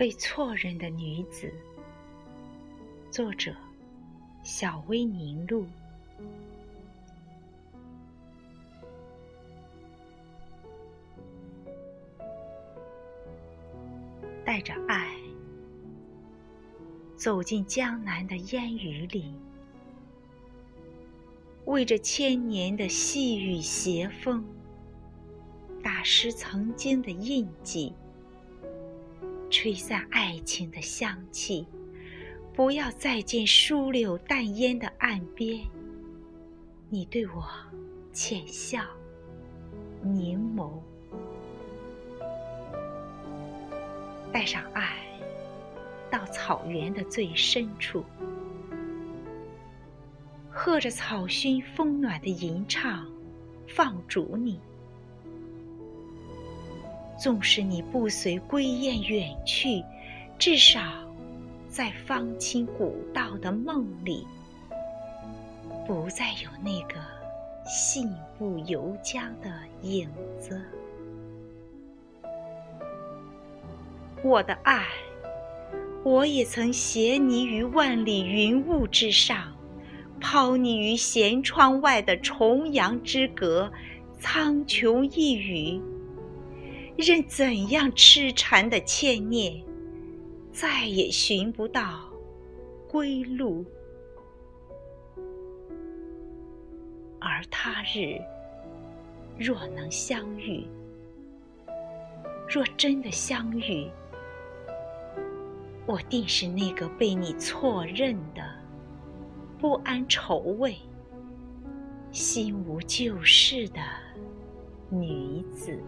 被错认的女子，作者：小薇凝露。带着爱，走进江南的烟雨里，为这千年的细雨斜风，打湿曾经的印记。吹散爱情的香气，不要再见疏柳淡烟的岸边。你对我浅笑，凝眸，带上爱，到草原的最深处，和着草熏风暖的吟唱，放逐你。纵使你不随归雁远去，至少在芳清古道的梦里，不再有那个信步游江的影子。我的爱，我也曾携你于万里云雾之上，抛你于舷窗外的重阳之阁，苍穹一隅。任怎样痴缠的牵念，再也寻不到归路。而他日若能相遇，若真的相遇，我定是那个被你错认的不安愁味、心无旧事的女子。